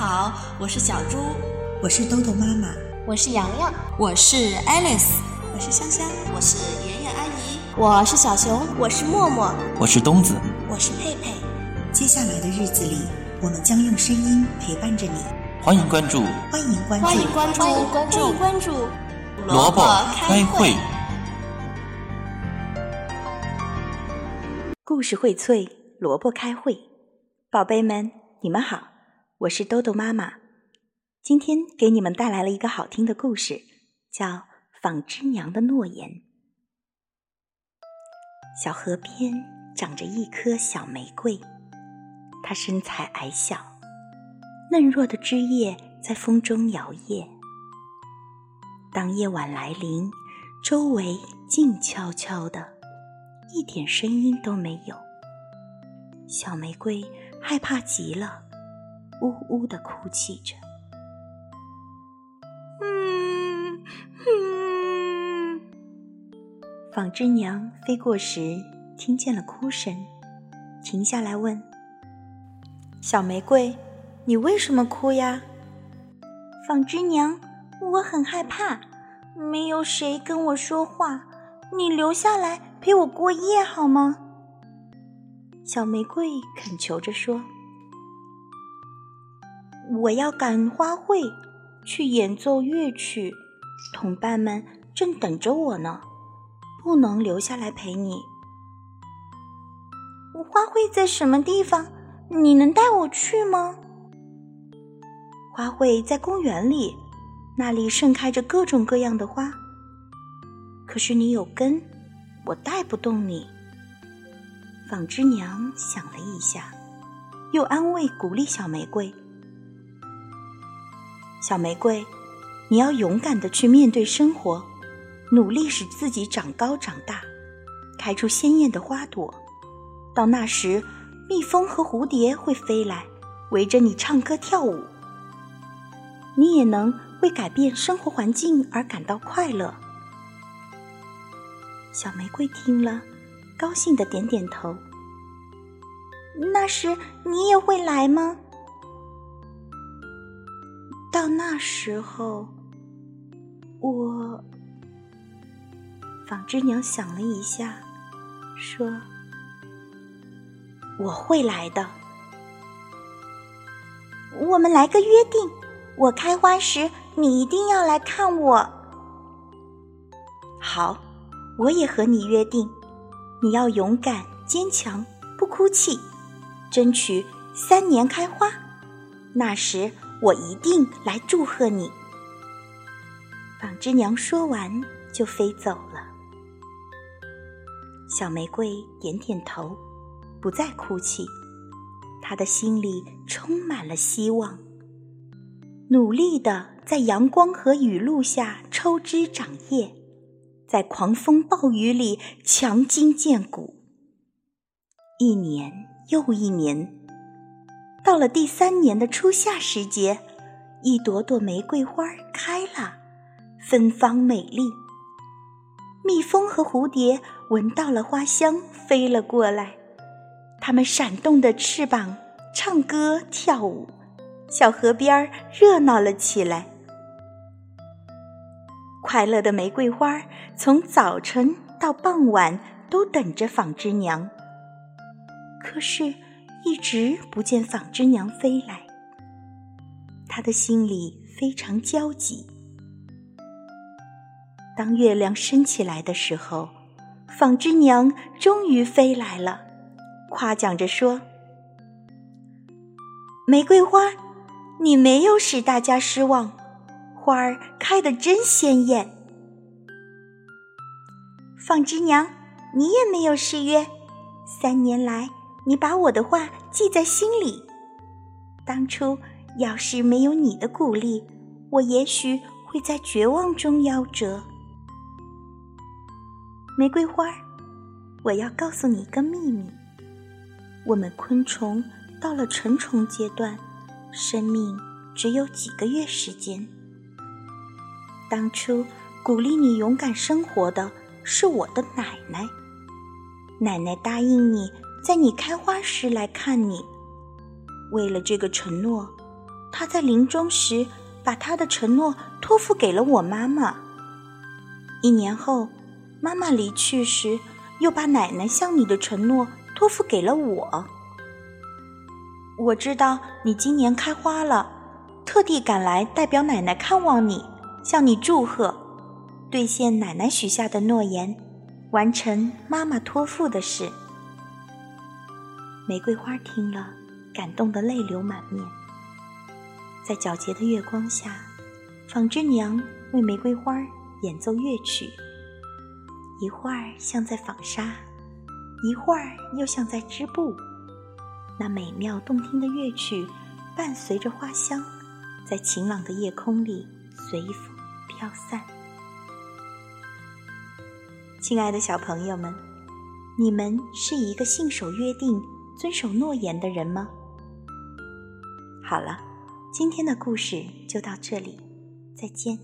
好，我是小猪，我是豆豆妈妈，我是洋洋，我是 Alice，我是香香，我是圆圆阿姨，我是小熊，我是默默，我是东子，我是佩佩。接下来的日子里，我们将用声音陪伴着你。欢迎关注，欢迎关注，欢迎关注，欢迎关注，关注。萝卜开会，故事荟萃，萝卜开会，宝贝们，你们好。我是豆豆妈妈，今天给你们带来了一个好听的故事，叫《纺织娘的诺言》。小河边长着一棵小玫瑰，它身材矮小，嫩弱的枝叶在风中摇曳。当夜晚来临，周围静悄悄的，一点声音都没有。小玫瑰害怕极了。呜呜的哭泣着，嗯嗯。纺织娘飞过时，听见了哭声，停下来问：“小玫瑰，你为什么哭呀？”纺织娘，我很害怕，没有谁跟我说话，你留下来陪我过夜好吗？小玫瑰恳求着说。我要赶花会，去演奏乐曲，同伴们正等着我呢，不能留下来陪你。花会在什么地方？你能带我去吗？花会在公园里，那里盛开着各种各样的花。可是你有根，我带不动你。纺织娘想了一下，又安慰鼓励小玫瑰。小玫瑰，你要勇敢的去面对生活，努力使自己长高长大，开出鲜艳的花朵。到那时，蜜蜂和蝴蝶会飞来，围着你唱歌跳舞。你也能为改变生活环境而感到快乐。小玫瑰听了，高兴的点点头。那时你也会来吗？到那时候，我纺织娘想了一下，说：“我会来的。我们来个约定，我开花时你一定要来看我。好，我也和你约定，你要勇敢坚强，不哭泣，争取三年开花。那时。”我一定来祝贺你。纺织娘说完就飞走了。小玫瑰点点头，不再哭泣。她的心里充满了希望，努力的在阳光和雨露下抽枝长叶，在狂风暴雨里强筋健骨。一年又一年。到了第三年的初夏时节，一朵朵玫瑰花开了，芬芳美丽。蜜蜂和蝴蝶闻到了花香，飞了过来。它们闪动的翅膀，唱歌跳舞，小河边热闹了起来。快乐的玫瑰花从早晨到傍晚都等着纺织娘。可是。一直不见纺织娘飞来，他的心里非常焦急。当月亮升起来的时候，纺织娘终于飞来了，夸奖着说：“玫瑰花，你没有使大家失望，花儿开得真鲜艳。纺织娘，你也没有失约，三年来。”你把我的话记在心里。当初要是没有你的鼓励，我也许会在绝望中夭折。玫瑰花，我要告诉你一个秘密：我们昆虫到了成虫阶段，生命只有几个月时间。当初鼓励你勇敢生活的是我的奶奶，奶奶答应你。在你开花时来看你，为了这个承诺，他在临终时把他的承诺托付给了我妈妈。一年后，妈妈离去时，又把奶奶向你的承诺托付给了我。我知道你今年开花了，特地赶来代表奶奶看望你，向你祝贺，兑现奶奶许下的诺言，完成妈妈托付的事。玫瑰花听了，感动得泪流满面。在皎洁的月光下，纺织娘为玫瑰花演奏乐曲，一会儿像在纺纱，一会儿又像在织布。那美妙动听的乐曲，伴随着花香，在晴朗的夜空里随风飘散。亲爱的小朋友们，你们是一个信守约定。遵守诺言的人吗？好了，今天的故事就到这里，再见。